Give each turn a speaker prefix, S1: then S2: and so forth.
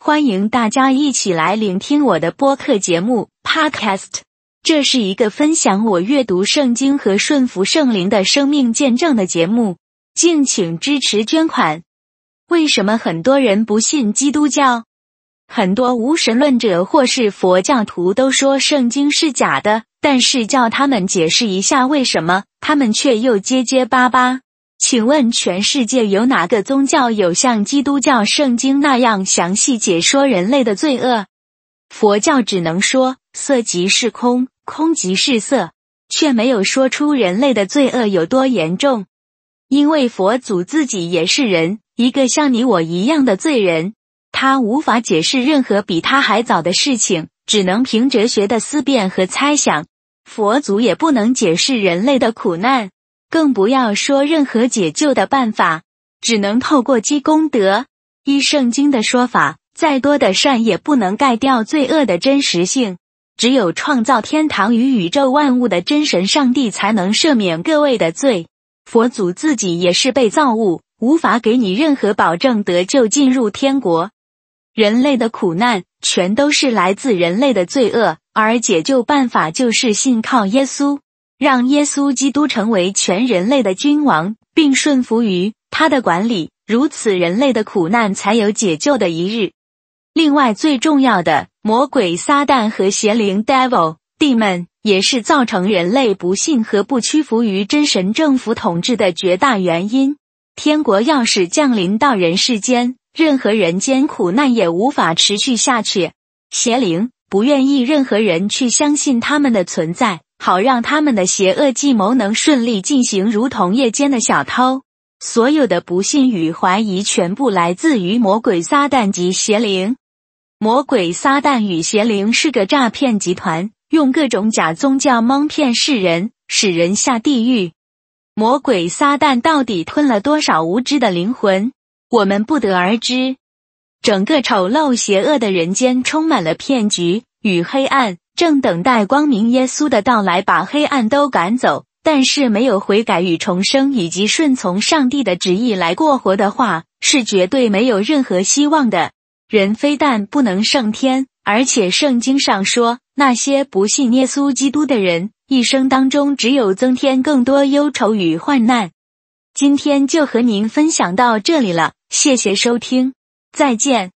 S1: 欢迎大家一起来聆听我的播客节目 Podcast。这是一个分享我阅读圣经和顺服圣灵的生命见证的节目，敬请支持捐款。为什么很多人不信基督教？很多无神论者或是佛教徒都说圣经是假的，但是叫他们解释一下为什么，他们却又结结巴巴。请问全世界有哪个宗教有像基督教圣经那样详细解说人类的罪恶？佛教只能说色即是空，空即是色，却没有说出人类的罪恶有多严重。因为佛祖自己也是人，一个像你我一样的罪人，他无法解释任何比他还早的事情，只能凭哲学的思辨和猜想。佛祖也不能解释人类的苦难。更不要说任何解救的办法，只能透过积功德。依圣经的说法，再多的善也不能盖掉罪恶的真实性。只有创造天堂与宇宙万物的真神上帝，才能赦免各位的罪。佛祖自己也是被造物，无法给你任何保证得救进入天国。人类的苦难全都是来自人类的罪恶，而解救办法就是信靠耶稣。让耶稣基督成为全人类的君王，并顺服于他的管理，如此人类的苦难才有解救的一日。另外，最重要的，魔鬼撒旦和邪灵 （devil） demon 也是造成人类不幸和不屈服于真神政府统治的绝大原因。天国要是降临到人世间，任何人间苦难也无法持续下去。邪灵不愿意任何人去相信他们的存在。好让他们的邪恶计谋能顺利进行，如同夜间的小偷。所有的不幸与怀疑，全部来自于魔鬼撒旦及邪灵。魔鬼撒旦与邪灵是个诈骗集团，用各种假宗教蒙骗世人，使人下地狱。魔鬼撒旦到底吞了多少无知的灵魂，我们不得而知。整个丑陋邪恶的人间充满了骗局与黑暗。正等待光明耶稣的到来，把黑暗都赶走。但是没有悔改与重生，以及顺从上帝的旨意来过活的话，是绝对没有任何希望的。人非但不能胜天，而且圣经上说，那些不信耶稣基督的人，一生当中只有增添更多忧愁与患难。今天就和您分享到这里了，谢谢收听，再见。